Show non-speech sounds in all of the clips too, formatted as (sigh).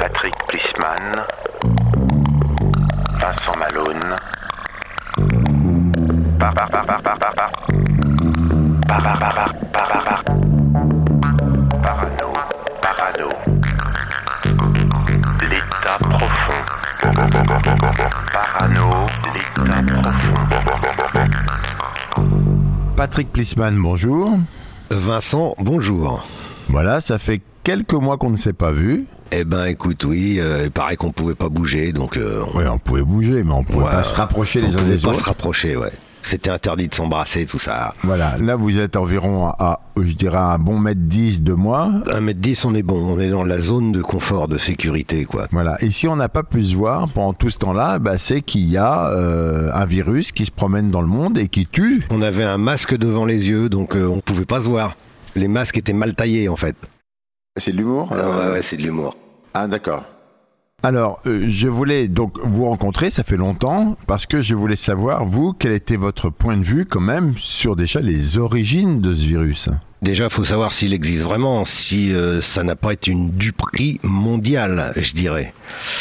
Patrick Plisman, Vincent Malone, par par par par par par par par par par par par par par Parano, parano, l'état profond, parano, l'état profond. Patrick Plisman, bonjour. Vincent, bonjour. Voilà, ça fait quelques mois qu'on ne s'est pas vu. Eh ben écoute, oui, euh, il paraît qu'on pouvait pas bouger, donc euh, on Oui, on pouvait bouger, mais on pouvait Ouais, pas se rapprocher on les uns pouvait des pas autres. se rapprocher, ouais. C'était interdit de s'embrasser, tout ça. Voilà, là vous êtes environ à, à, je dirais, un bon mètre 10 de moi. 1m10, on est bon, on est dans la zone de confort, de sécurité, quoi. Voilà, et si on n'a pas pu se voir pendant tout ce temps-là, bah, c'est qu'il y a euh, un virus qui se promène dans le monde et qui tue. On avait un masque devant les yeux, donc euh, on pouvait pas se voir. Les masques étaient mal taillés, en fait. C'est de l'humour Ah ouais, ouais, c'est de l'humour. Ah d'accord. Alors, euh, je voulais donc vous rencontrer, ça fait longtemps, parce que je voulais savoir, vous, quel était votre point de vue quand même sur déjà les origines de ce virus? Déjà, faut savoir s'il existe vraiment, si euh, ça n'a pas été une duperie mondiale, je dirais.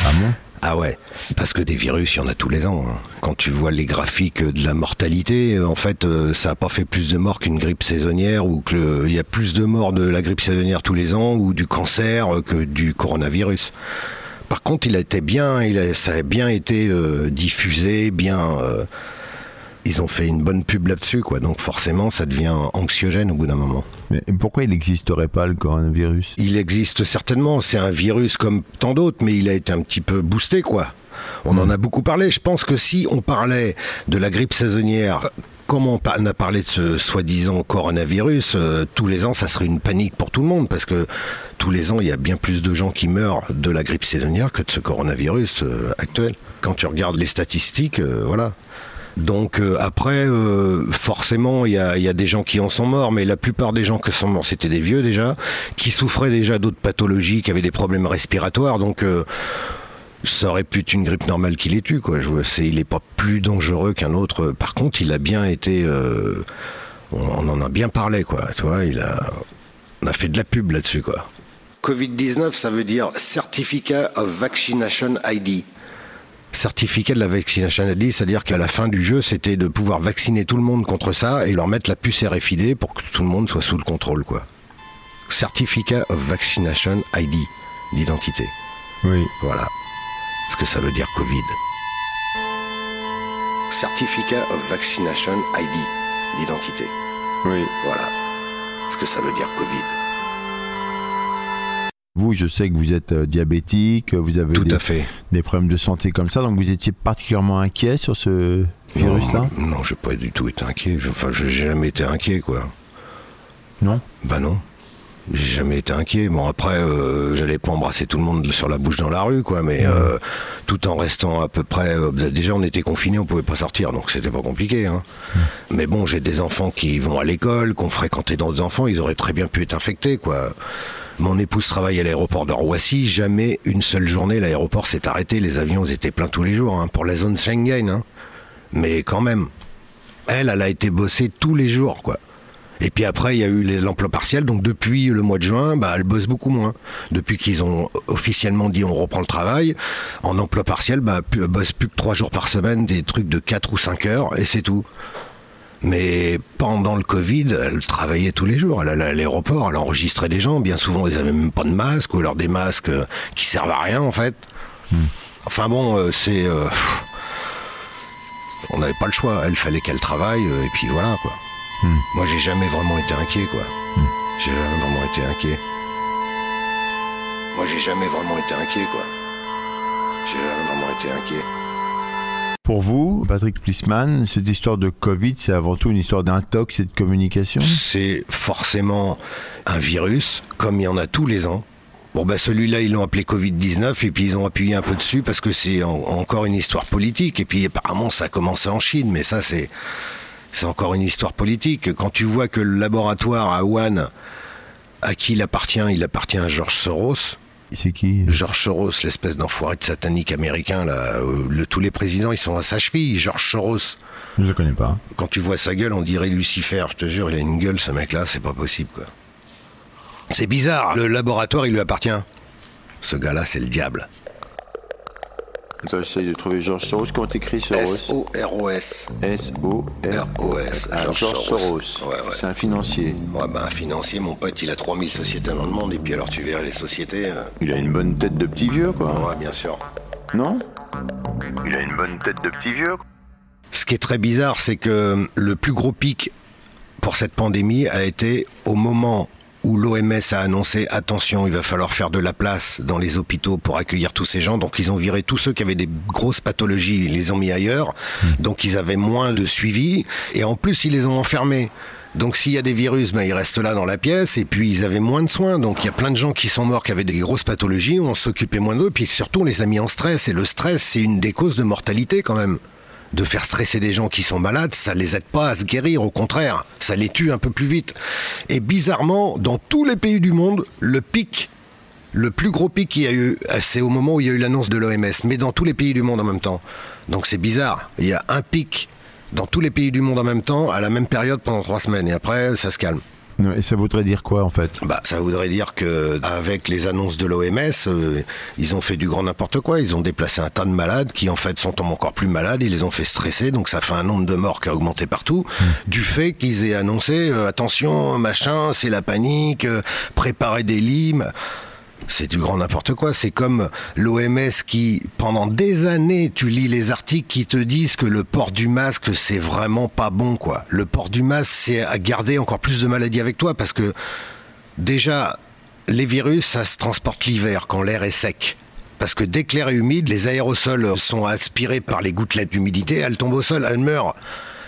Ah bon? Ah ouais, parce que des virus, il y en a tous les ans. hein. Quand tu vois les graphiques de la mortalité, en fait, euh, ça n'a pas fait plus de morts qu'une grippe saisonnière ou que le- il y a plus de morts de la grippe saisonnière tous les ans ou du cancer euh, que du coronavirus. Par contre, il a été bien, il a- ça a bien été euh, diffusé, bien. Ils ont fait une bonne pub là-dessus, quoi. Donc forcément, ça devient anxiogène au bout d'un moment. Mais pourquoi il n'existerait pas le coronavirus? Il existe certainement, c'est un virus comme tant d'autres, mais il a été un petit peu boosté, quoi. On en a beaucoup parlé. Je pense que si on parlait de la grippe saisonnière, comme on a parlé de ce soi-disant coronavirus, euh, tous les ans, ça serait une panique pour tout le monde, parce que tous les ans, il y a bien plus de gens qui meurent de la grippe saisonnière que de ce coronavirus euh, actuel. Quand tu regardes les statistiques, euh, voilà. Donc euh, après, euh, forcément, il y a, des gens qui en sont morts, mais la plupart des gens qui sont morts, c'était des vieux déjà, qui souffraient déjà d'autres pathologies, qui avaient des problèmes respiratoires. Donc euh, ça aurait pu être une grippe normale qui les tue. Quoi. C'est, il n'est pas plus dangereux qu'un autre. Par contre, il a bien été... on, on en a bien parlé, quoi. Tu vois, il a, on a fait de la pub là-dessus, quoi. Covid-19, ça veut dire Certificate of Vaccination ID certificat de la vaccination ID, c'est-à-dire qu'à la fin du jeu, c'était de pouvoir vacciner tout le monde contre ça et leur mettre la puce RFID pour que tout le monde soit sous le contrôle, quoi. Certificate of Vaccination ID, l'identité. Oui. Voilà. Ce que ça veut dire Covid. Certificate of Vaccination ID, l'identité. Oui. Voilà. Ce que ça veut dire Covid. Vous, je sais que vous êtes euh, diabétique, vous avez Tout des, à fait. des problèmes de santé comme ça, donc vous étiez particulièrement inquiet sur ce virus-là? Non, non, j'ai pas du tout été inquiet. Je- Enfin, j'ai jamais été inquiet, quoi. Non? Bah non. J'ai jamais été inquiet. Bon après, euh, j'allais pas embrasser tout le monde sur la bouche dans la rue, quoi. Mais euh, tout en restant à peu près. euh, déjà, on était confinés, on pouvait pas sortir, donc c'était pas compliqué. Hein. Mais bon, j'ai des enfants qui vont à l'école, qui ont fréquenté d'autres enfants. Ils auraient très bien pu être infectés, quoi. Mon épouse travaille à l'aéroport de Roissy. Jamais une seule journée, l'aéroport s'est arrêté. Les avions étaient pleins tous les jours hein, pour la zone Schengen. Hein. Mais quand même, elle, elle a été bossée tous les jours, quoi. Et puis après, il y a eu l'emploi partiel. Donc depuis le mois de juin, bah, elle bosse beaucoup moins. Depuis qu'ils ont officiellement dit on reprend le travail, en emploi partiel, bah, elle bosse plus que trois jours par semaine, des trucs de 4 ou 5 heures, et c'est tout. Mais pendant le Covid, elle travaillait tous les jours. Elle allait à l'aéroport, elle enregistrait des gens. Bien souvent, ils avaient même pas de masque, ou alors des masques euh, qui servent à rien, en fait. Enfin bon, euh, c'est... euh, on n'avait pas le choix. Elle fallait qu'elle travaille, et puis voilà, quoi. Moi, j'ai jamais vraiment été inquiet, quoi. J'ai jamais vraiment été inquiet. Moi, j'ai jamais vraiment été inquiet, quoi. J'ai jamais vraiment été inquiet. Pour vous, Patrick Plisman, cette histoire de Covid, c'est avant tout une histoire d'intox et de communication? C'est forcément un virus, comme il y en a tous les ans. Bon, bah celui-là, ils l'ont appelé Covid-19 et puis ils ont appuyé un peu dessus parce que c'est en- encore une histoire politique. Et puis apparemment, ça a commencé en Chine, mais ça, c'est. C'est encore une histoire politique. Quand tu vois que le laboratoire à Wuhan, à qui il appartient Il appartient à George Soros. C'est qui? George Soros, l'espèce d'enfoiré de satanique américain, là, euh, le- tous les présidents, ils sont à sa cheville. George Soros. Je ne connais pas. Quand tu vois sa gueule, on dirait Lucifer. Je te jure, il a une gueule, ce mec-là, c'est pas possible, quoi. C'est bizarre. Le laboratoire, il lui appartient. Ce gars-là, c'est le diable. Attends, j'essaye de trouver George Soros. Comment t'écris S-O-R-O-S. S-O-R. R-O-S. George George Soros. Soros. Ouais, ouais. C'est un financier. Ouais, ben, un financier, mon pote, il a 3000 sociétés dans le monde, et puis alors tu verrais les sociétés. euh, Il a une bonne tête de petit vieux, quoi. Ouais, bien sûr. Non Il a une bonne tête de petit vieux. Ce qui est très bizarre, c'est que le plus gros pic pour cette pandémie a été au moment où l'OMS a annoncé attention, il va falloir faire de la place dans les hôpitaux pour accueillir tous ces gens. Donc ils ont viré tous ceux qui avaient des grosses pathologies, ils les ont mis ailleurs. Donc ils avaient moins de suivi et en plus ils les ont enfermés. Donc s'il y a des virus, ben, ils restent là dans la pièce et puis ils avaient moins de soins. Donc il y a plein de gens qui sont morts qui avaient des grosses pathologies, on s'occupait moins d'eux, et puis surtout on les a mis en stress. Et le stress, c'est une des causes de mortalité quand même de faire stresser des gens qui sont malades, ça les aide pas à se guérir, au contraire, ça les tue un peu plus vite. Et bizarrement, dans tous les pays du monde, le pic, le plus gros pic qu'il y a eu, c'est au moment où il y a eu l'annonce de l'OMS, mais dans tous les pays du monde en même temps. Donc c'est bizarre, il y a un pic dans tous les pays du monde en même temps, à la même période pendant trois semaines, et après ça se calme. Et ça voudrait dire quoi, en fait? Bah, ça voudrait dire que avec les annonces de l'OMS, euh, ils ont fait du grand n'importe quoi. Ils ont déplacé un tas de malades qui en fait sont encore plus malades. Ils les ont fait stresser, donc ça fait un nombre de morts qui a augmenté partout. Du fait qu'ils aient annoncé euh, attention, machin, c'est la panique, euh, préparez des limes. C'est du grand n'importe quoi. C'est comme l'OMS qui, pendant des années, tu lis les articles qui te disent que le port du masque, c'est vraiment pas bon, quoi. Le port du masque, c'est à garder encore plus de maladies avec toi parce que, déjà, les virus, ça se transporte l'hiver quand l'air est sec. Parce que dès que l'air est humide, les aérosols sont aspirés par les gouttelettes d'humidité, elles tombent au sol, elles meurent.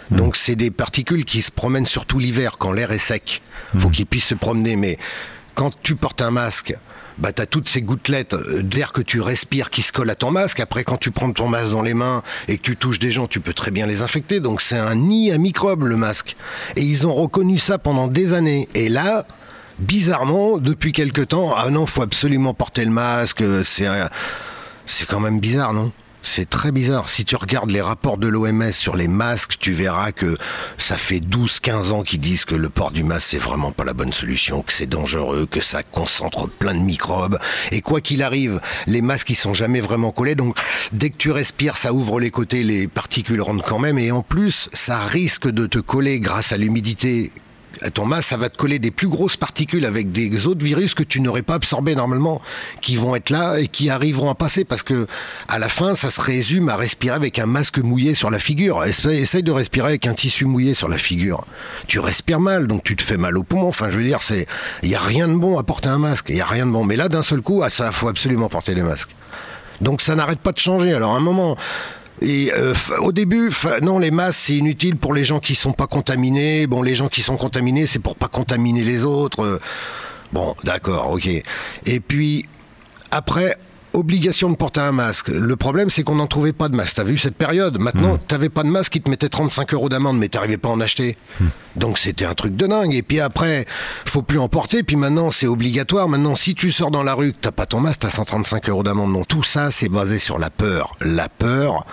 Donc c'est des particules qui se promènent surtout l'hiver quand l'air est sec. Faut qu'ils puissent se promener. Mais quand tu portes un masque, bah t'as toutes ces gouttelettes euh, d'air que tu respires qui se collent à ton masque. Après, quand tu prends ton masque dans les mains et que tu touches des gens, tu peux très bien les infecter. Donc c'est un nid à microbes le masque. Et ils ont reconnu ça pendant des années. Et là, bizarrement, depuis quelque temps, ah non, faut absolument porter le masque. C'est un- c'est quand même bizarre, non? C'est très bizarre. Si tu regardes les rapports de l'OMS sur les masques, tu verras que ça fait 12-15 ans qu'ils disent que le port du masque, c'est vraiment pas la bonne solution, que c'est dangereux, que ça concentre plein de microbes. Et quoi qu'il arrive, les masques, ils sont jamais vraiment collés. Donc, dès que tu respires, ça ouvre les côtés, les particules rentrent quand même. Et en plus, ça risque de te coller grâce à l'humidité ton masque, ça va te coller des plus grosses particules avec des autres virus que tu n'aurais pas absorbés normalement, qui vont être là et qui arriveront à passer parce que à la fin, ça se résume à respirer avec un masque mouillé sur la figure. Essaye, essaye de respirer avec un tissu mouillé sur la figure. Tu respires mal, donc tu te fais mal au poumon. Enfin, je veux dire, c'est, il y a rien de bon à porter un masque. Il y a rien de bon. Mais là, d'un seul coup, ah, ça, faut absolument porter les masques. Donc ça n'arrête pas de changer. Alors à un moment. Et euh, au début, non, les masques c'est inutile pour les gens qui sont pas contaminés. Bon, les gens qui sont contaminés, c'est pour pas contaminer les autres. Euh, Bon, d'accord, ok. Et puis après, obligation de porter un masque. Le problème, c'est qu'on n'en trouvait pas de masque. T'as vu cette période Maintenant, t'avais pas de masque, ils te mettaient 35 euros d'amende, mais t'arrivais pas à en acheter. Donc c'était un truc de dingue. Et puis après, faut plus en porter. Puis maintenant, c'est obligatoire. Maintenant, si tu sors dans la rue, que t'as pas ton masque, t'as 135 euros d'amende. Non, tout ça, c'est basé sur la peur. La peur.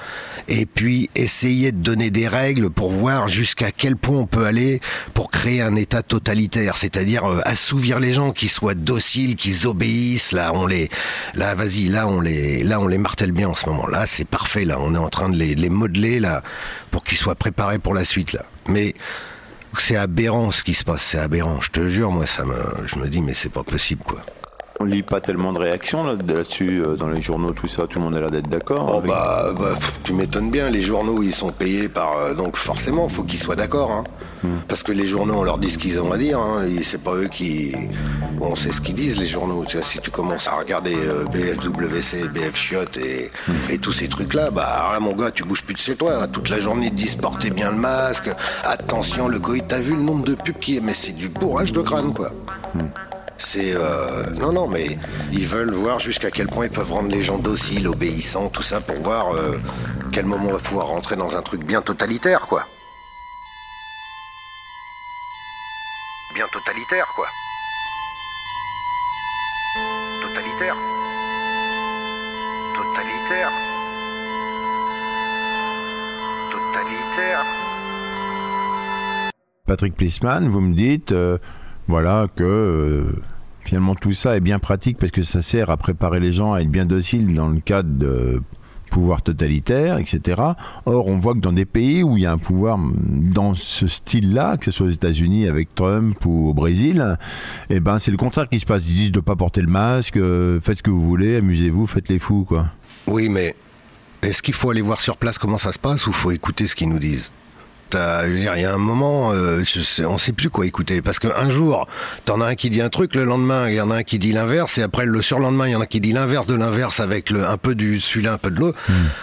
Et puis essayer de donner des règles pour voir jusqu'à quel point on peut aller pour créer un État totalitaire, c'est-à-dire euh, assouvir les gens qui soient dociles, qui obéissent. Là, on les, là, vas-y, là, on les, là, on les martèle bien en ce moment. Là, c'est parfait. Là, on est en train de les, les modeler là pour qu'ils soient préparés pour la suite. Là, mais c'est aberrant ce qui se passe. C'est aberrant. Je te jure, moi, ça me, je me dis, mais c'est pas possible, quoi. On lit pas tellement de réactions là- là-dessus euh, dans les journaux, tout ça. Tout le monde a l'air d'être d'accord. Oh avec- bah, bah, tu m'étonnes bien, les journaux ils sont payés par... euh, donc forcément, faut qu'ils soient d'accord. Hein. Parce que les journaux, on leur dit ce qu'ils ont à dire. Hein. C'est pas eux qui. Bon, c'est ce qu'ils disent, les journaux. Tu vois, si tu commences à regarder euh, BFWC, BF Chiot et, et tous ces trucs-là, bah là, mon gars, tu bouges plus de chez toi. Toute la journée, ils te disent portez bien le masque. Attention, le Covid. T'as vu le nombre de pubs qui est. Mais c'est du bourrage de crâne, quoi. C'est euh, non non mais ils veulent voir jusqu'à quel point ils peuvent rendre les gens dociles, obéissants, tout ça pour voir euh, quel moment on va pouvoir rentrer dans un truc bien totalitaire quoi. Bien totalitaire quoi. Totalitaire. Totalitaire. Totalitaire. Patrick Plisman, vous me dites, euh, voilà, que euh, finalement tout ça est bien pratique parce que ça sert à préparer les gens à être bien dociles dans le cadre de pouvoir totalitaire, etc. Or, on voit que dans des pays où il y a un pouvoir dans ce style-là, que ce soit aux États-Unis avec Trump ou au Brésil, eh ben c'est le contraire qui se passe. Ils disent de pas porter le masque, euh, faites ce que vous voulez, amusez-vous, faites les fous, quoi. Oui, mais est-ce qu'il faut aller voir sur place comment ça se passe ou faut écouter ce qu'ils nous disent? Je veux dire, Il y a un moment, euh, je sais, on sait plus quoi écouter. Parce qu'un jour, t'en as un qui dit un truc, le lendemain, il y en a un qui dit l'inverse, et après, le surlendemain, il y en a qui dit l'inverse de l'inverse avec le, un peu du celui-là, un peu de l'autre.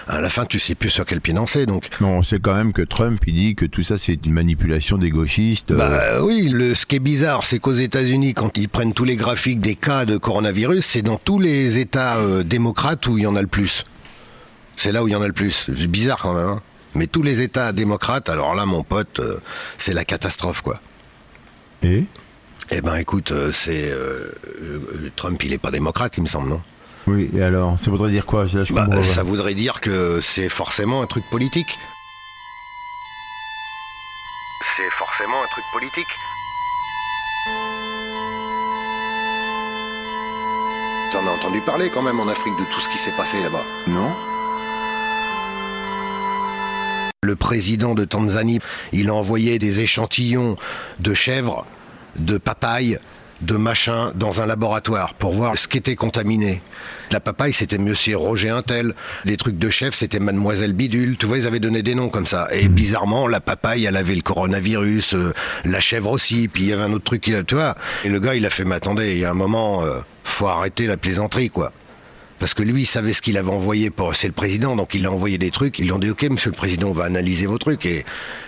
À la fin, tu sais plus sur quel pied danser. Donc, Non, on sait quand même que Trump, il dit que tout ça, c'est une manipulation des gauchistes. euh, Bah oui, le, ce qui est bizarre, c'est qu'aux États-Unis, quand ils prennent tous les graphiques des cas de coronavirus, c'est dans tous les États euh, démocrates où il y en a le plus. C'est là où il y en a le plus. C'est bizarre quand même. hein. Mais tous les États démocrates, alors là, mon pote, euh, c'est la catastrophe, quoi. Et? Eh ben, écoute, euh, c'est euh, Trump, il est pas démocrate, il me semble, non? Oui, et alors Ça voudrait dire quoi? Là, je Bah. Ça voudrait dire que c'est forcément un truc politique. C'est forcément un truc politique. T'en as entendu parler quand même en Afrique de tout ce qui s'est passé là-bas? Non Le président de Tanzanie, il a envoyé des échantillons de chèvres, de papaye, de machin dans un laboratoire pour voir ce qui était contaminé. La papaye, c'était Monsieur Roger Intel. Les trucs de chef, c'était Mademoiselle Bidule. Tu vois, ils avaient donné des noms comme ça. Et bizarrement, la papaye, elle avait le coronavirus, euh, la chèvre aussi. Puis il y avait un autre truc, tu vois. Et le gars, il a fait, mais attendez, il y a un moment, euh, faut arrêter la plaisanterie, quoi. Parce que lui, il savait ce qu'il avait envoyé pour. C'est le président, donc il a envoyé des trucs. Ils lui ont dit Ok, monsieur le président, on va analyser vos trucs. Et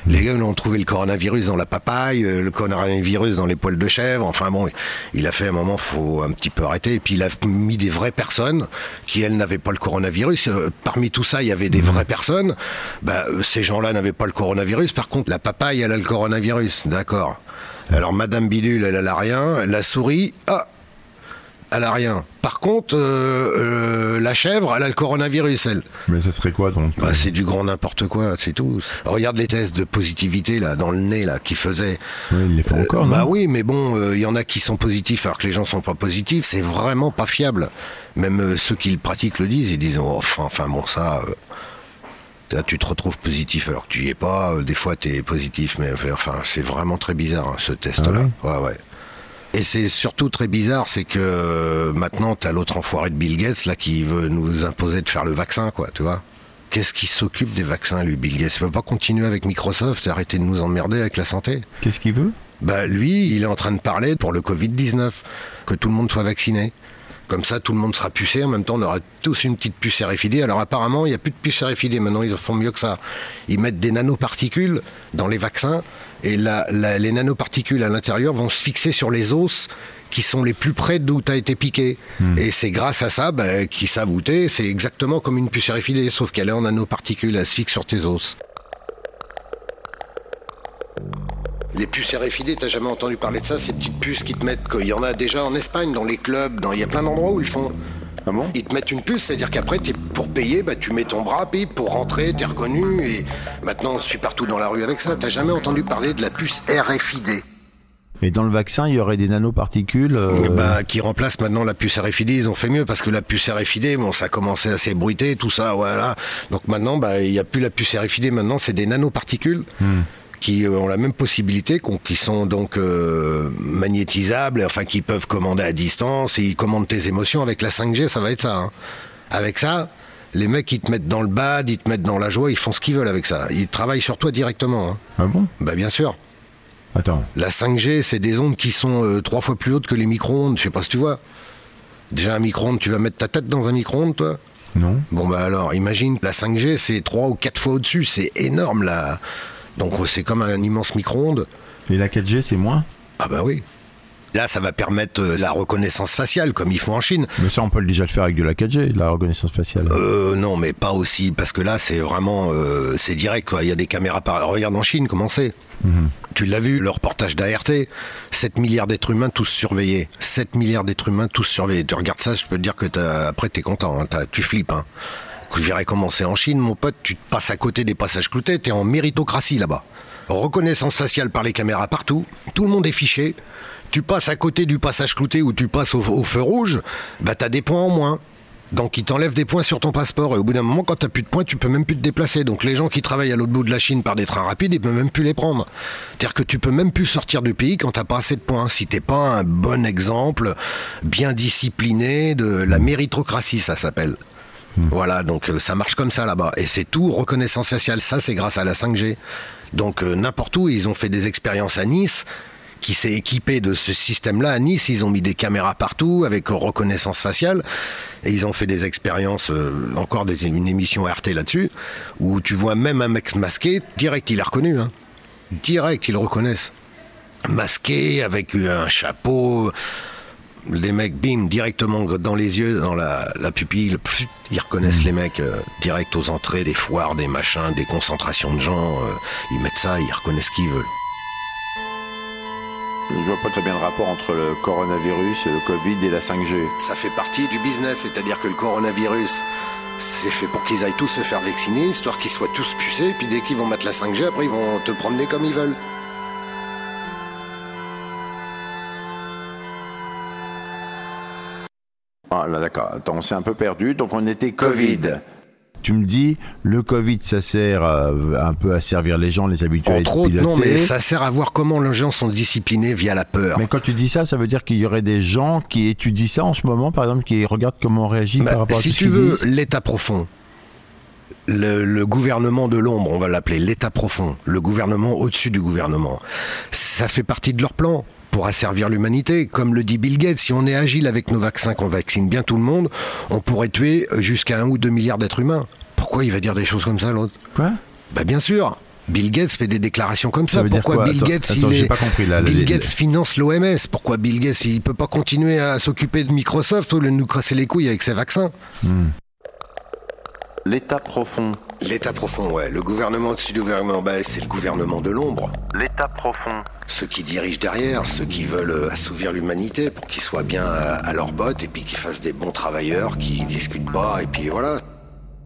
les gars, ils ont trouvé le coronavirus dans la papaye, euh, le coronavirus dans les poils de chèvre. Enfin bon, il a fait un moment, faut un petit peu arrêter. Et puis il a mis des vraies personnes qui, elles, n'avaient pas le coronavirus. Euh, Parmi tout ça, il y avait des vraies personnes. Bah, euh, ces gens-là n'avaient pas le coronavirus. Par contre, la papaye, elle a le coronavirus. D'accord. Alors, Madame Bidule, elle, elle a rien. La souris, ah, elle a rien. Par contre, euh, euh, la chèvre, elle a le coronavirus, elle. Mais ça serait quoi donc Bah, c'est du grand n'importe quoi, c'est tout. Regarde les tests de positivité là dans le nez là qu'ils faisaient. Oui, ils les font encore, bah non oui, mais bon, euh, il y en a qui sont positifs alors que les gens sont pas positifs. C'est vraiment pas fiable. Même euh, ceux qui le pratiquent le disent. Ils disent oh, enfin, bon ça. euh, Là, tu te retrouves positif alors que tu y es pas. Euh, Des fois, tu es positif, mais enfin, c'est vraiment très bizarre hein, ce test-là. ouais, ouais. Et c'est surtout très bizarre, c'est que euh, maintenant, t'as l'autre enfoiré de Bill Gates là qui veut nous imposer de faire le vaccin, quoi, tu vois. Qu'est-ce qui s'occupe des vaccins, lui, Bill Gates? Il veut pas continuer avec Microsoft et arrêter de nous emmerder avec la santé Qu'est-ce qu'il veut? Bah, lui, il est en train de parler pour le Covid-19, que tout le monde soit vacciné. Comme ça, tout le monde sera pucé. En même temps, on aura tous une petite puce RFID. Alors, apparemment, il n'y a plus de puce RFID. Maintenant, ils font mieux que ça. Ils mettent des nanoparticules dans les vaccins. Et la- la- les nanoparticules à l'intérieur vont se fixer sur les os qui sont les plus près d'où tu as été piqué. Et c'est grâce à ça bah, qu'ils savent où t'es. C'est exactement comme une puce RFID, sauf qu'elle est en nanoparticules. Elle se fixe sur tes os. Les puces RFID, t'as jamais entendu parler de ça Ces petites puces qui te mettent. Il y en a déjà en Espagne, dans les clubs, dans... il y a plein d'endroits où ils le font. Ah bon Ils te mettent une puce, c'est-à-dire qu'après, t'es- pour payer, bah, tu mets ton bras, puis pour rentrer, t'es reconnu. Et maintenant, on suit partout dans la rue avec ça. T'as jamais entendu parler de la puce RFID Et dans le vaccin, il y aurait des nanoparticules euh, bah, qui remplace maintenant la puce RFID. Ils ont fait mieux parce que la puce RFID, bon, ça a commencé à s'ébruiter, tout ça, voilà. Donc maintenant, bah, il n'y a plus la puce RFID. Maintenant, c'est des nanoparticules. Qui euh, ont la même possibilité, qui sont donc euh, magnétisables, enfin qui peuvent commander à distance, et ils commandent tes émotions avec la 5G, ça va être ça. hein. Avec ça, les mecs ils te mettent dans le bad, ils te mettent dans la joie, ils font ce qu'ils veulent avec ça. Ils travaillent sur toi directement. hein. Ah bon? Bah bien sûr. Attends. La 5G, c'est des ondes qui sont euh, trois fois plus hautes que les micro-ondes. Je sais pas si tu vois. Déjà, un micro-ondes, tu vas mettre ta tête dans un micro-ondes, toi? Non. Bon, bah alors, imagine, la 5G, c'est trois ou quatre fois au-dessus. C'est énorme, là. Donc, c'est comme un immense micro-ondes. Et la 4G, c'est moins? Ah, bah oui. Là, ça va permettre euh, la reconnaissance faciale, comme ils font en Chine. Mais ça, on peut déjà le faire avec de la 4G, la reconnaissance faciale. Euh, non, mais pas aussi, parce que là, c'est vraiment, euh, c'est direct, quoi. Il y a des caméras par. Regarde en Chine, comment c'est? Tu l'as vu, le reportage d'ART 7 milliards d'êtres humains tous surveillés. 7 milliards d'êtres humains tous surveillés. Tu regardes ça, je peux te dire que t'as- après, t'es content, hein. T'as- tu flippes. Hein. Tu verrais comment c'est en Chine, mon pote, tu te passes à côté des passages cloutés, t'es en méritocratie là-bas. Reconnaissance faciale par les caméras partout, tout le monde est fiché. Tu passes à côté du passage clouté ou tu passes au, au feu rouge, bah t'as des points en moins. Donc ils t'enlèvent des points sur ton passeport et au bout d'un moment quand t'as plus de points tu peux même plus te déplacer. Donc les gens qui travaillent à l'autre bout de la Chine par des trains rapides ils peuvent même plus les prendre. C'est-à-dire que tu peux même plus sortir du pays quand t'as pas assez de points. Si t'es pas un bon exemple, bien discipliné de la méritocratie ça s'appelle. Voilà, donc euh, ça marche comme ça là-bas. Et c'est tout reconnaissance faciale. Ça, c'est grâce à la 5G. Donc euh, n'importe où, ils ont fait des expériences à Nice qui s'est équipé de ce système-là. À Nice, ils ont mis des caméras partout avec euh, reconnaissance faciale. Et ils ont fait des expériences, encore des, une émission RT là-dessus, où tu vois même un mec masqué, direct, il est reconnu. Hein. Direct, ils le reconnaissent. Masqué, avec un chapeau, les mecs, bim, directement dans les yeux, dans la, la pupille, ils reconnaissent les mecs euh, direct aux entrées des foires, des machins, des concentrations de gens. euh, ils mettent ça, ils reconnaissent qui ils veulent. Je vois pas très bien le rapport entre le coronavirus, le Covid et la 5G. Ça fait partie du business, c'est-à-dire que le coronavirus, c'est fait pour qu'ils aillent tous se faire vacciner, histoire qu'ils soient tous pucés, puis dès qu'ils vont mettre la 5G, après ils vont te promener comme ils veulent. Ah là d'accord, attends, on s'est un peu perdu, donc on était Covid. Tu me dis, le Covid, ça sert euh, un peu à servir les gens, les habitués à être Entre autres, non, mais ça sert à voir comment les gens sont disciplinés via la peur. Mais quand tu dis ça, ça veut dire qu'il y aurait des gens qui étudient ça en ce moment, par exemple, qui regardent comment on réagit Bah, par rapport à si tout ce tu qu'ils veux, disent. l'état profond, le, le gouvernement de l'ombre, on va l'appeler, l'état profond, le gouvernement au-dessus du gouvernement, ça fait partie de leur plan pour asservir l'humanité. Comme le dit Bill Gates, si on est agile avec nos vaccins, qu'on vaccine bien tout le monde, on pourrait tuer jusqu'à un ou deux milliards d'êtres humains. Pourquoi il va dire des choses comme ça, l'autre? Quoi? Bah bien sûr. Bill Gates fait des déclarations comme ça. Pourquoi quoi? Bill Attends, Gates attends, il j'ai est... pas compris, là, Bill les- Gates finance l'OMS. Pourquoi Bill Gates il peut pas continuer à s'occuper de Microsoft au lieu de nous casser les couilles avec ses vaccins? L'état profond. L'état profond, ouais. Le gouvernement au-dessus du gouvernement, bah, c'est le gouvernement de l'ombre. L'état profond. Ceux qui dirigent derrière, ceux qui veulent euh, assouvir l'humanité pour qu'ils soient bien à, à leur botte et puis qu'ils fassent des bons travailleurs, qui discutent pas et puis voilà.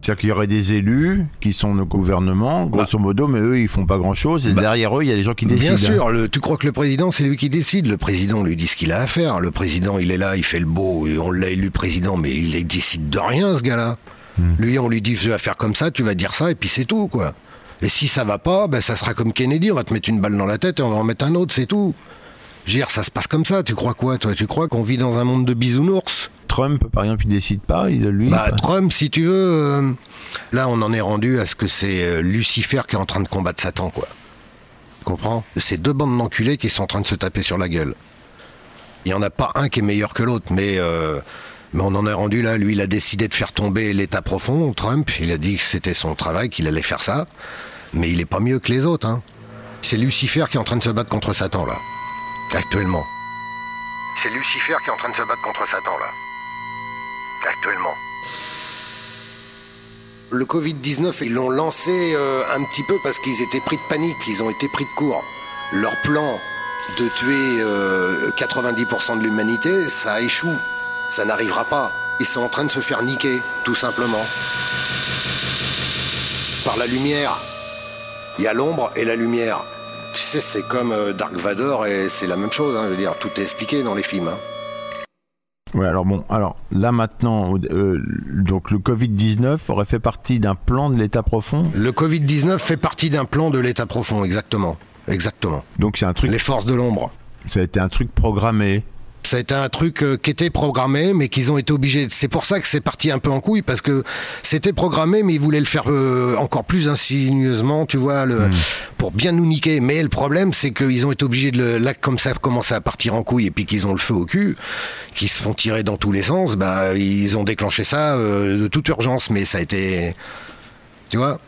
C'est-à-dire qu'il y aurait des élus qui sont nos gouvernements, grosso modo, mais eux, ils font pas grand-chose. Et Bah, derrière eux, il y a des gens qui décident. Bien sûr, le- tu crois que le président, c'est lui qui décide. Le président lui dit ce qu'il a à faire. Le président, il est là, il fait le beau, et on l'a élu président, mais il décide de rien, ce gars-là. Lui, on lui dit, tu vas faire comme ça, tu vas dire ça, et puis c'est tout, quoi. Et si ça va pas, ben, ça sera comme Kennedy, on va te mettre une balle dans la tête et on va en mettre un autre, c'est tout. Je veux dire, ça se passe comme ça. Tu crois quoi, toi? Tu crois qu'on vit dans un monde de bisounours? Trump, par exemple, il décide pas, il lui. Bah, Trump, si tu veux, euh, là, on en est rendu à ce que c'est euh, Lucifer qui est en train de combattre Satan, quoi. Tu comprends? C'est deux bandes d'enculés qui sont en train de se taper sur la gueule. Il n'y en a pas un qui est meilleur que l'autre, mais, euh, mais on en est rendu là. Lui, il a décidé de faire tomber l'État profond, Trump. Il a dit que c'était son travail, qu'il allait faire ça. Mais il est pas mieux que les autres. Hein. C'est Lucifer qui est en train de se battre contre Satan, là. Actuellement. C'est Lucifer qui est en train de se battre contre Satan, là. Actuellement. Le Covid-19, ils l'ont lancé euh, un petit peu parce qu'ils étaient pris de panique, ils ont été pris de court. Leur plan de tuer euh, 90% de l'humanité, ça échoue. Ça n'arrivera pas. Ils sont en train de se faire niquer, tout simplement. Par la lumière. Il y a l'ombre et la lumière. Tu sais, c'est comme euh, Dark Vador et c'est la même chose. hein, je veux dire, tout est expliqué dans les films. hein. Ouais, alors bon, alors là maintenant, euh, donc le Covid-19 aurait fait partie d'un plan de l'état profond? Le Covid-19 fait partie d'un plan de l'état profond, exactement. Exactement. Donc c'est un truc, Les forces de l'ombre. ça a été un truc programmé. Ça a été un truc euh, qui était programmé, mais qu'ils ont été obligés. C'est pour ça que c'est parti un peu en couille, parce que c'était programmé, mais ils voulaient le faire euh, encore plus insinueusement, tu vois, le, pour bien nous niquer. Mais le problème, c'est qu'ils ont été obligés de le, là, comme ça commençait à partir en couille, et puis qu'ils ont le feu au cul, qu'ils se font tirer dans tous les sens, bah, ils ont déclenché ça euh, de toute urgence, mais ça a été, tu vois.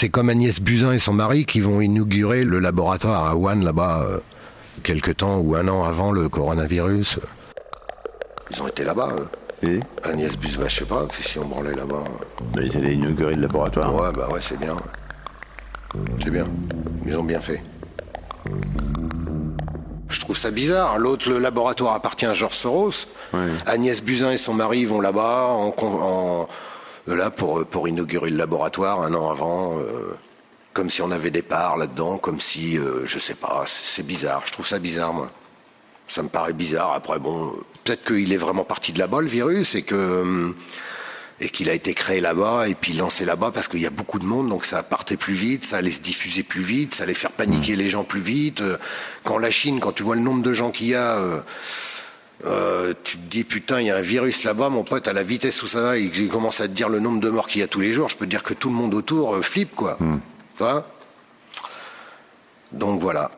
C'est comme Agnès Buzyn et son mari qui vont inaugurer le laboratoire à Wuhan là-bas, quelque temps ou un an avant le coronavirus. Ils ont été là-bas. Et Agnès Buzyn, bah, je sais pas, si on branlait là-bas. bah, Ils allaient inaugurer le laboratoire. Ouais, bah ouais, c'est bien. C'est bien. Ils ont bien fait. Je trouve ça bizarre. L'autre, le laboratoire appartient à Georges Soros. Agnès Buzyn et son mari vont là-bas en, con- en- euh, là pour, pour inaugurer le laboratoire un an avant. euh, comme si on avait des parts là-dedans, comme si, euh, je sais pas, c'est bizarre, je trouve ça bizarre, moi. Ça me paraît bizarre, après, bon, peut-être qu'il est vraiment parti de là-bas, le virus, et que... Euh, et qu'il a été créé là-bas et puis lancé là-bas parce qu'il y a beaucoup de monde, donc ça partait plus vite, ça allait se diffuser plus vite, ça allait faire paniquer les gens plus vite. Euh, quand la Chine, quand tu vois le nombre de gens qu'il y a, euh, tu te dis putain, il y a un virus là-bas, mon pote, à la vitesse où ça va, il commence à te dire le nombre de morts qu'il y a tous les jours. Je peux te dire que tout le monde autour euh, flippe, quoi. Hmm. Donc voilà.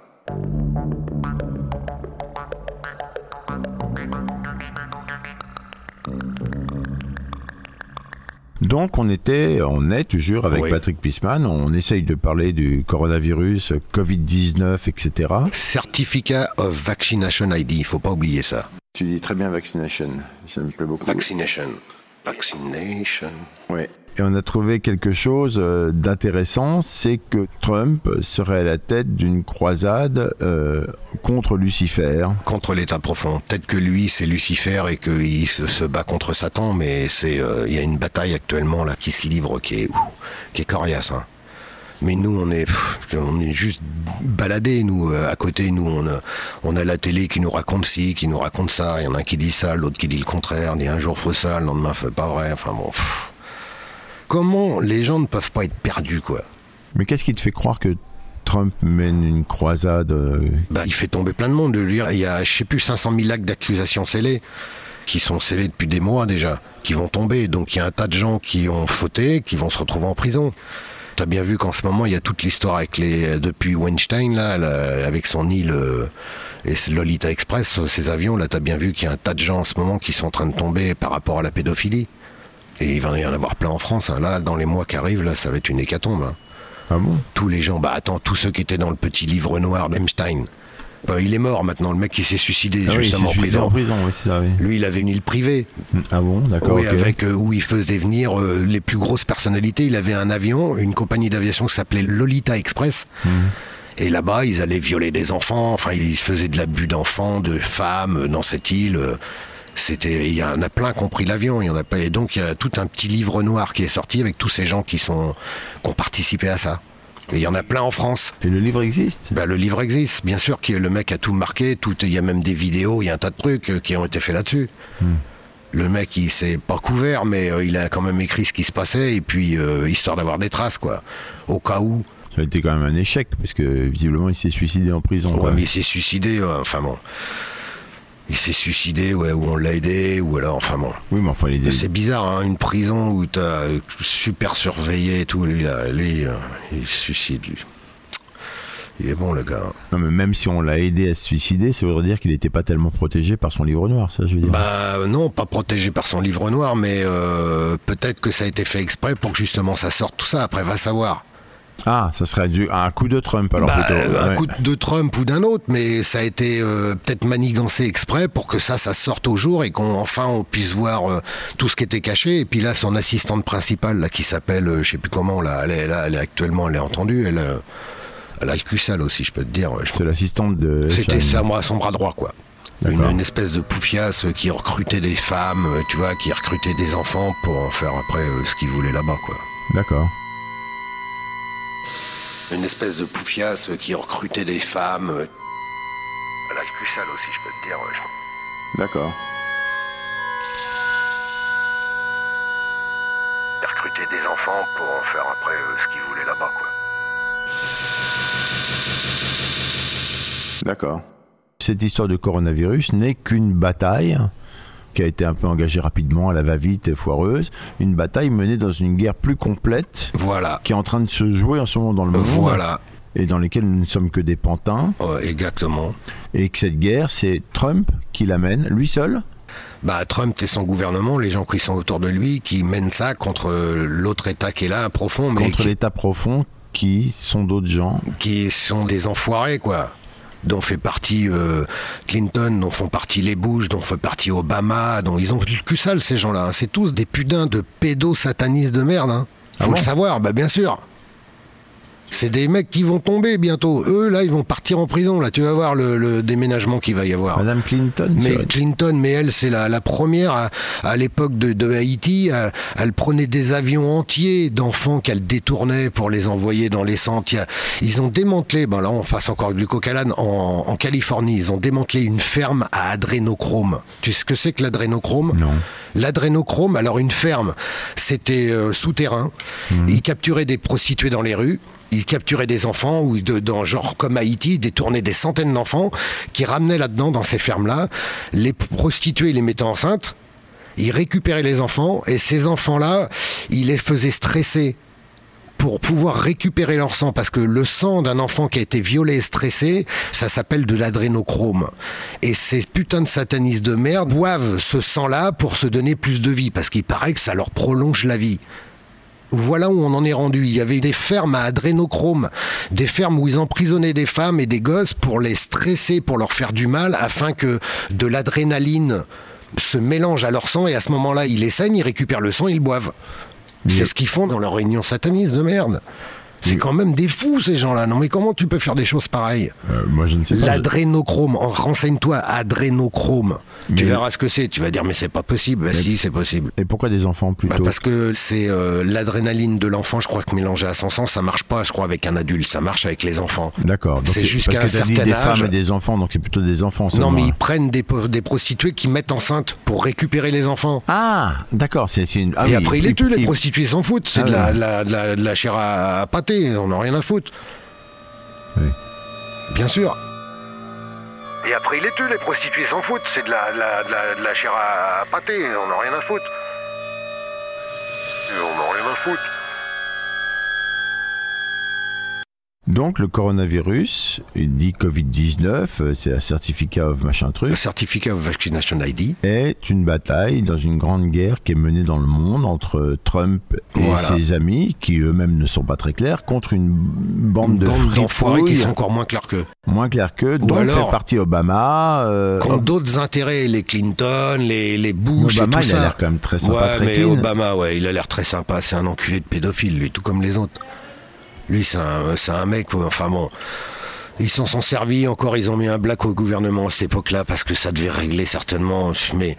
Donc on était, on est toujours avec. Patrick Pisman, on essaye de parler du coronavirus, Covid-19, etc. Certificat of Vaccination ID, il faut pas oublier ça. Tu dis très bien vaccination, ça me plaît beaucoup. Vaccination. Vaccination. Ouais. Et on a trouvé quelque chose euh, d'intéressant, c'est que Trump serait à la tête d'une croisade euh, contre Lucifer. contre l'état profond. Peut-être que lui, c'est Lucifer et qu'il se, se bat contre Satan, mais c'est euh, il y a une bataille actuellement là qui se livre qui est ouh, qui est coriace. hein. Mais nous, on est pff, on est juste baladés. Nous, euh, à côté, nous, on a, on a la télé qui nous raconte ci, qui nous raconte ça. Il y en a un qui dit ça, l'autre qui dit le contraire. Dit un jour faut ça, le lendemain faut pas vrai. Enfin bon. pff. Comment les gens ne peuvent pas être perdus, quoi? Mais qu'est-ce qui te fait croire que Trump mène une croisade euh, Bah, il fait tomber plein de monde. de lui. Il y a, je sais plus, 500 000 actes d'accusations scellés, qui sont scellés depuis des mois déjà, qui vont tomber. Donc il y a un tas de gens qui ont fauté, qui vont se retrouver en prison. T'as bien vu qu'en ce moment, il y a toute l'histoire avec les, depuis Weinstein, là, là, avec son île euh, et Lolita Express, ces avions, là, t'as bien vu qu'il y a un tas de gens en ce moment qui sont en train de tomber par rapport à la pédophilie. Et il va y en avoir plein en France. hein. Là, dans les mois qui arrivent, là, ça va être une hécatombe. hein Ah bon? Tous les gens, bah attends, tous ceux qui étaient dans le petit livre noir d'Einstein. Bah, il est mort maintenant, le mec qui s'est suicidé Ah oui, il justement s'est en prison. en prison, oui, c'est ça, oui. Lui, il avait une île privée, Ah bon, d'accord. oui, avec euh, où il faisait venir euh, les plus grosses personnalités. Il avait un avion, une compagnie d'aviation qui s'appelait Lolita Express. Mhm. Et là-bas, ils allaient violer des enfants. Enfin, ils faisaient de l'abus d'enfants, de femmes euh, dans cette île. C'était, il y en a plein qui ont pris l'avion. Il y en a pas. Et donc, il y a tout un petit livre noir qui est sorti avec tous ces gens qui sont, qui ont participé à ça. Et il y en a plein en France. Et le livre existe? Bah, le livre existe, bien sûr, que le mec a tout marqué, tout, il y a même des vidéos, il y a un tas de trucs euh, qui ont été faits là-dessus. Le mec, il s'est pas couvert, mais euh, il a quand même écrit ce qui se passait, et puis euh, histoire d'avoir des traces, quoi. Au cas où. Ça a été quand même un échec, parce que visiblement il s'est suicidé en prison. Ouais, quoi. mais il s'est suicidé, enfin bon. Il s'est suicidé, ouais, ou on l'a aidé, ou alors, enfin bon. Oui, mais enfin, il est... C'est bizarre, hein, une prison où t'as super surveillé et tout, lui, là, lui, euh, il se suicide, lui. Il est bon, le gars. Non, mais même si on l'a aidé à se suicider, ça voudrait dire qu'il n'était pas tellement protégé par son livre noir, ça je veux dire. Bah non, pas protégé par son livre noir, mais euh, peut-être que ça a été fait exprès pour que justement ça sorte tout ça. Après, va savoir. Ah, ça serait dû... un coup de Trump alors Bah, plutôt. euh, un ouais. coup de Trump ou d'un autre, mais ça a été euh, peut-être manigancé exprès pour que ça, ça sorte au jour et qu'on enfin on puisse voir euh, tout ce qui était caché. Et puis là, son assistante principale, là, qui s'appelle, euh, je sais plus comment, là, elle est, là, elle est actuellement, elle est entendue, elle, elle a le cul sale aussi, je peux te dire. C'est l'assistante de. C'était ça, moi, son bras droit, quoi. Une, espèce de poufiasse qui recrutait des femmes, tu vois, qui recrutait des enfants pour en faire après ce qu'ils voulaient là-bas, quoi. D'accord. Une espèce de poufiasse euh, qui recrutait des femmes. euh. Elle a le cul sale aussi, je peux te dire. ouais. D'accord. Elle recrutait des enfants pour en faire après euh, ce qu'ils voulaient là-bas, quoi. D'accord. Cette histoire de coronavirus n'est qu'une bataille qui a été un peu engagée rapidement à la va-vite et foireuse, une bataille menée dans une guerre plus complète Voilà. qui est en train de se jouer en ce moment dans le monde Voilà. et dans lesquels nous ne sommes que des pantins exactement. et que cette guerre c'est Trump qui l'amène lui seul Bah, Trump et son gouvernement, les gens qui sont autour de lui, qui mènent ça contre euh, l'autre État qui est là, profond, mais contre qui, l'État profond qui sont d'autres gens. qui sont des enfoirés, quoi. Dont fait partie euh, Clinton, dont font partie les Bush, dont fait partie Obama, dont ils ont le cul sale ces gens-là. hein. C'est tous des putains de pédosatanistes de merde. Hein. Ah Faut bon? le savoir, bah bien sûr. C'est des mecs qui vont tomber bientôt. Eux, là, ils vont partir en prison. Là, tu vas voir le, le déménagement qu'il va y avoir. Madame Clinton Mais Clinton, mais elle, c'est la, la première à, à l'époque de, de Haïti. Elle, elle prenait des avions entiers d'enfants qu'elle détournait pour les envoyer dans les centres. Ils ont démantelé, ben là on fasse encore du en, en Californie, ils ont démantelé une ferme à adrénochrome. Tu sais ce que c'est que l'adrénochrome? Non. L'adrénochrome, alors une ferme, c'était euh, souterrain. Ils capturaient des prostituées dans les rues. Ils capturaient des enfants ou dans genre comme Haïti, détournaient des centaines d'enfants qui ramenaient là-dedans dans ces fermes-là. Les prostituées les mettaient enceintes. Ils récupéraient les enfants et ces enfants-là, ils les faisaient stresser pour pouvoir récupérer leur sang, parce que le sang d'un enfant qui a été violé et stressé, ça s'appelle de l'adrénochrome. Et ces putains de satanistes de merde boivent ce sang-là pour se donner plus de vie, parce qu'il paraît que ça leur prolonge la vie. Voilà où on en est rendu. Il y avait des fermes à adrénochrome, des fermes où ils emprisonnaient des femmes et des gosses pour les stresser, pour leur faire du mal, afin que de l'adrénaline se mélange à leur sang et à ce moment-là, ils les saignent, ils récupèrent le sang, ils le boivent. C'est ce qu'ils font dans leur réunion sataniste de merde. C'est quand même des fous ces gens-là. Non mais comment tu peux faire des choses pareilles Euh, moi je ne sais pas. L'adrénochrome, en- renseigne-toi, adrénochrome. Tu Mais- verras ce que c'est. Tu vas dire mais c'est pas possible. Bah si, c'est possible. Et pourquoi des enfants Bah, plutôt parce que c'est euh, l'adrénaline de l'enfant, je crois que mélangée à son sang, ça marche pas, je crois, avec un adulte, ça marche avec les enfants. D'accord. C'est jusqu'à un dit certain des femmes et des enfants, donc c'est plutôt des enfants. Non, mais ils prennent des, prostituées qui mettent enceinte pour récupérer les enfants. Ah, d'accord. C'est une. ah Et oui, après, ils les les prostituées s'en foutent. C'est Ah de, la, la- chair à, à pâté, on n'a rien à foutre. Oui. Bien sûr. Et après, ils les tuent, les prostituées s'en foutent. C'est de la, de la- de la- de la chair à, à pâté, on n'a rien à foutre. On n'a rien à foutre. Donc le coronavirus, il dit Covid-19, euh, c'est un certificat of machin Le truc, certificat of vaccination ID. est une bataille dans une grande guerre qui est menée dans le monde entre Trump et Voilà. ses amis, qui eux-mêmes ne sont pas très clairs, contre une bande Une de d'enfoirés qui sont encore moins clairs qu'eux. moins clairs qu'eux, dont alors- fait partie Obama. euh, Qui ont d'autres intérêts, les Clinton, les, les Bush Obama, et tout il ça. a l'air quand même très sympa, Ouais, très mais clean. Obama, ouais, il a l'air très sympa. C'est un enculé de pédophile, lui, tout comme les autres. Lui, c'est un, mec, enfin bon. Ils s'en sont servis encore, ils ont mis un black au gouvernement à cette époque-là parce que ça devait régler certainement. Mais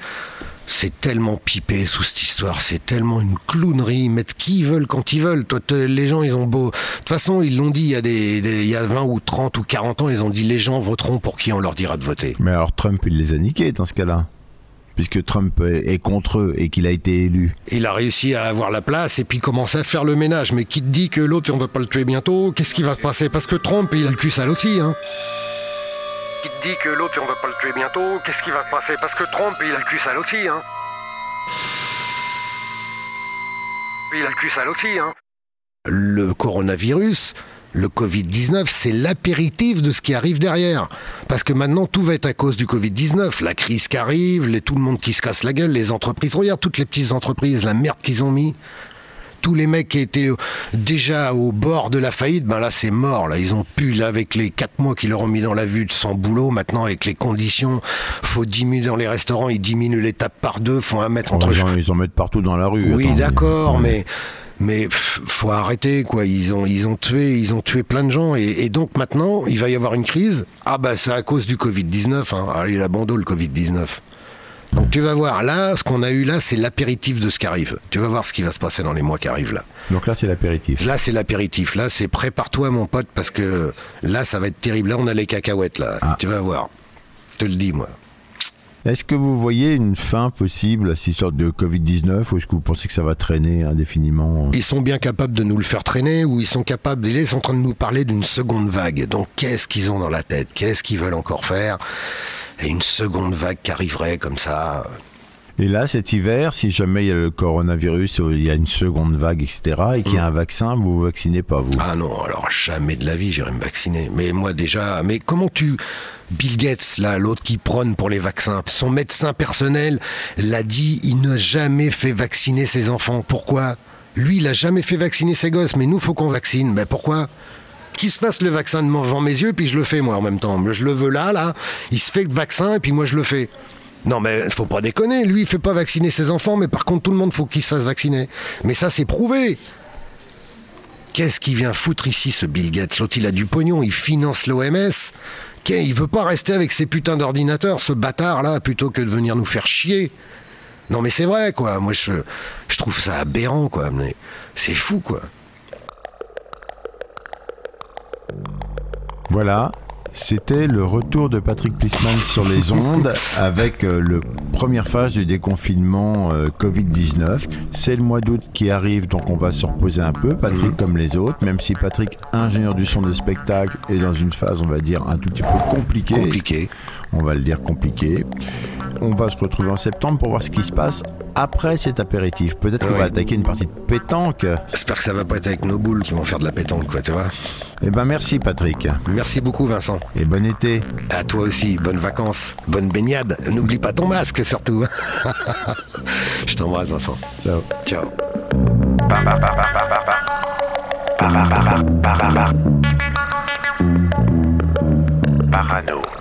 c'est tellement pipé sous cette histoire, c'est tellement une clownerie. Ils mettent qui ils veulent quand ils veulent. Toi, les gens, ils ont beau. De toute façon, ils l'ont dit il y, a des- il y a 20 ou 30 ou 40 ans, ils ont dit les gens voteront pour qui on leur dira de voter. Mais alors Trump, il les a niqués dans ce cas-là, puisque Trump est contre eux et qu'il a été élu. Il a réussi à avoir la place et puis commencer à faire le ménage. Mais qui te dit que l'autre, on va pas le tuer bientôt? Qu'est-ce qui va se passer? Parce que Trump, il a le cul sale aussi. Hein. Qui te dit que l'autre, on va pas le tuer bientôt? Qu'est-ce qui va se passer? Parce que Trump, il a le cul sale aussi. Hein. Il a le cul sale aussi. Hein. Le coronavirus, le Covid-19, c'est l'apéritif de ce qui arrive derrière. Parce que maintenant, tout va être à cause du Covid-19. La crise qui arrive, les, tout le monde qui se casse la gueule, les entreprises. Regarde toutes les petites entreprises, la merde qu'ils ont mis. Tous les mecs qui étaient déjà au bord de la faillite, ben là c'est mort. Là, ils ont pu là avec les quatre mois qu'ils leur ont mis dans la vue de sans boulot. Maintenant avec les conditions, faut diminuer dans les restaurants, ils diminuent les tables par deux, faut un mètre entre ils, en, ils en mettent partout dans la rue. oui, d'accord, ouais. mais mais pff, faut arrêter quoi. Ils ont ils ont tué ils ont tué plein de gens et, et donc maintenant il va y avoir une crise. Ah bah c'est à cause du Covid 19. Hein. Allez la bando le Covid 19. Donc tu vas voir là, ce qu'on a eu là, c'est l'apéritif de ce qui arrive. Tu vas voir ce qui va se passer dans les mois qui arrivent là. Donc là, c'est l'apéritif. Là c'est l'apéritif. Là c'est prépare-toi mon pote parce que là ça va être terrible. Là on a les cacahuètes là. Ah. Tu vas voir. Je te le dis moi. Est-ce que vous voyez une fin possible à cette sorte de Covid-19 ou est-ce que vous pensez que ça va traîner indéfiniment? Ils sont bien capables de nous le faire traîner ou ils sont capables, ils sont en train de nous parler d'une seconde vague. Donc qu'est-ce qu'ils ont dans la tête? Qu'est-ce qu'ils veulent encore faire? Et une seconde vague qui arriverait comme ça. Et là, cet hiver, si jamais il y a le coronavirus, il y a une seconde vague, etc., et qu'il y a un vaccin, vous vous vaccinez pas, vous Ah non, alors jamais de la vie j'irai me vacciner. Mais moi déjà, mais comment tu... Bill Gates, là, l'autre qui prône pour les vaccins, son médecin personnel l'a dit, il n'a jamais fait vacciner ses enfants. Pourquoi? Lui, il a jamais fait vacciner ses gosses, mais nous, faut qu'on vaccine. Mais pourquoi? Qu'il se fasse le vaccin devant mes yeux, puis je le fais moi en même temps. Je le veux là, là. Il se fait le vaccin, et puis moi je le fais. Non mais faut pas déconner, lui il fait pas vacciner ses enfants, mais par contre tout le monde faut qu'il se fasse vacciner. Mais ça c'est prouvé. Qu'est-ce qu'il vient foutre ici ce Bill Gates? L'autre il a du pognon, il finance l'OMS. Il veut pas rester avec ses putains d'ordinateurs, ce bâtard là, plutôt que de venir nous faire chier? Non mais c'est vrai quoi, moi je, je trouve ça aberrant quoi, mais c'est fou quoi. Voilà, c'était le retour de Patrick Plisman sur les ondes (laughs) avec euh, le première phase du déconfinement euh, Covid-19. C'est le mois d'août qui arrive, donc on va se reposer un peu, Patrick comme les autres, même si Patrick, ingénieur du son de spectacle, est dans une phase, on va dire, un tout petit peu compliquée. Compliqué. On va le dire compliqué. On va se retrouver en septembre pour voir ce qui se passe après cet apéritif. Peut-être qu'on Ouais. va attaquer une partie de pétanque. J'espère que ça va pas être avec nos boules qui vont faire de la pétanque quoi, tu vois. Eh ben merci Patrick. Merci beaucoup Vincent. Et bon été. À toi aussi, bonnes vacances, bonne baignade. N'oublie pas ton masque surtout. (laughs) Je t'embrasse Vincent. Ciao. Ciao. Parano.